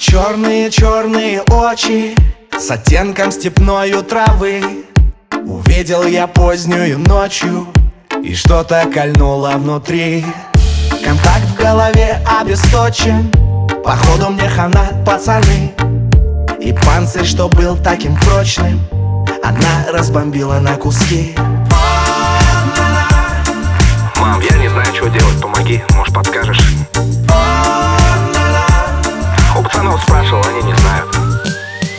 Черные-черные очи С оттенком степною травы. Увидел я позднюю ночью И что-то кольнуло внутри. Контакт в голове обесточен Походу мне хана, пацаны. И панцирь, что был таким прочным Она разбомбила на куски спрашивал, они не знают.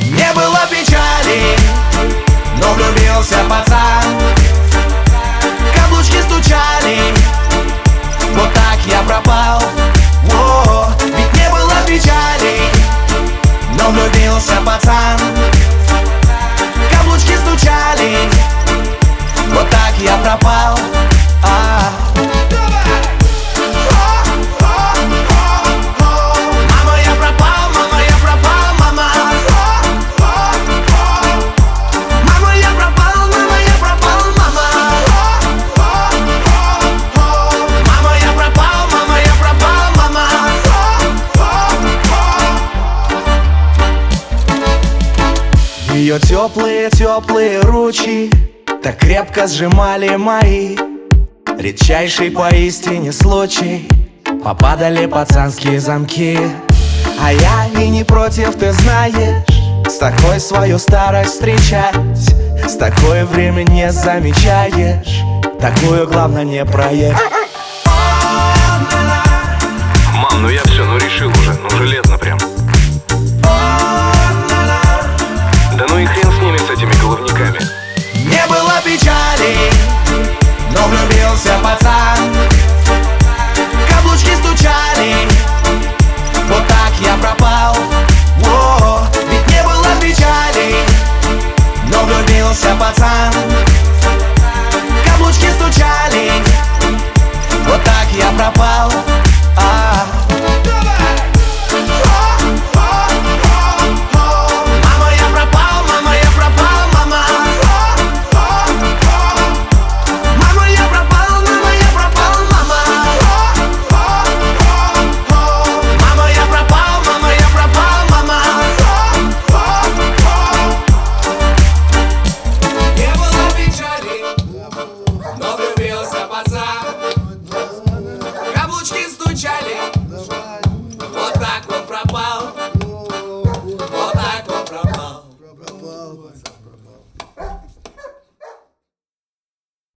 Не было печали, но влюбился пацан. Каблучки стучали, вот так я пропал. О, Ведь не было печали, но влюбился пацан. Каблучки стучали, вот так я пропал Ее теплые-теплые ручи Так крепко сжимали мои Редчайший поистине случай. Попадали пацанские замки. А я и не против, ты знаешь С такой свою старость встречать С такое время не замечаешь Такую главное не проехать. Мам, ну я все, ну решил